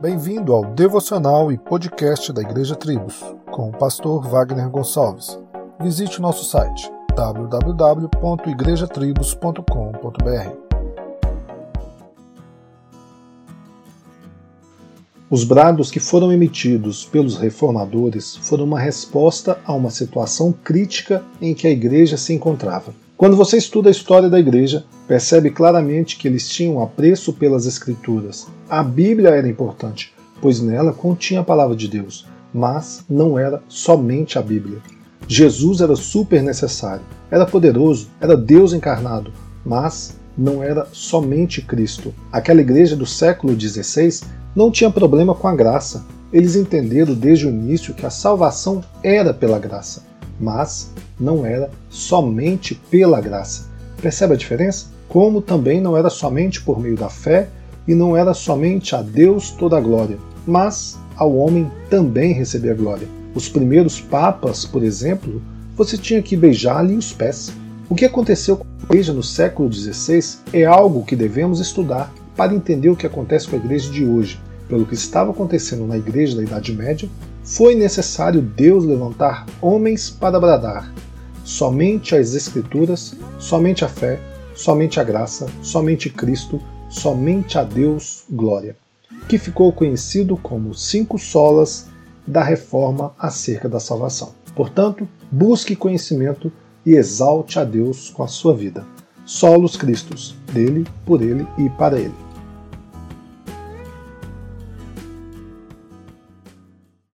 Bem-vindo ao devocional e podcast da Igreja Tribos, com o pastor Wagner Gonçalves. Visite o nosso site www.igrejatribos.com.br. Os brados que foram emitidos pelos reformadores foram uma resposta a uma situação crítica em que a igreja se encontrava. Quando você estuda a história da igreja, percebe claramente que eles tinham apreço pelas Escrituras. A Bíblia era importante, pois nela continha a palavra de Deus, mas não era somente a Bíblia. Jesus era super necessário, era poderoso, era Deus encarnado, mas não era somente Cristo. Aquela igreja do século XVI não tinha problema com a graça. Eles entenderam desde o início que a salvação era pela graça mas não era somente pela graça. Percebe a diferença? Como também não era somente por meio da fé e não era somente a Deus toda a glória, mas ao homem também receber a glória. Os primeiros papas, por exemplo, você tinha que beijar-lhe os pés. O que aconteceu com a igreja no século XVI é algo que devemos estudar para entender o que acontece com a igreja de hoje. Pelo que estava acontecendo na igreja da Idade Média, foi necessário Deus levantar homens para bradar. Somente as Escrituras, somente a fé, somente a graça, somente Cristo, somente a Deus glória, que ficou conhecido como cinco solas da reforma acerca da salvação. Portanto, busque conhecimento e exalte a Deus com a sua vida. Solos Cristos, dele, por ele e para ele.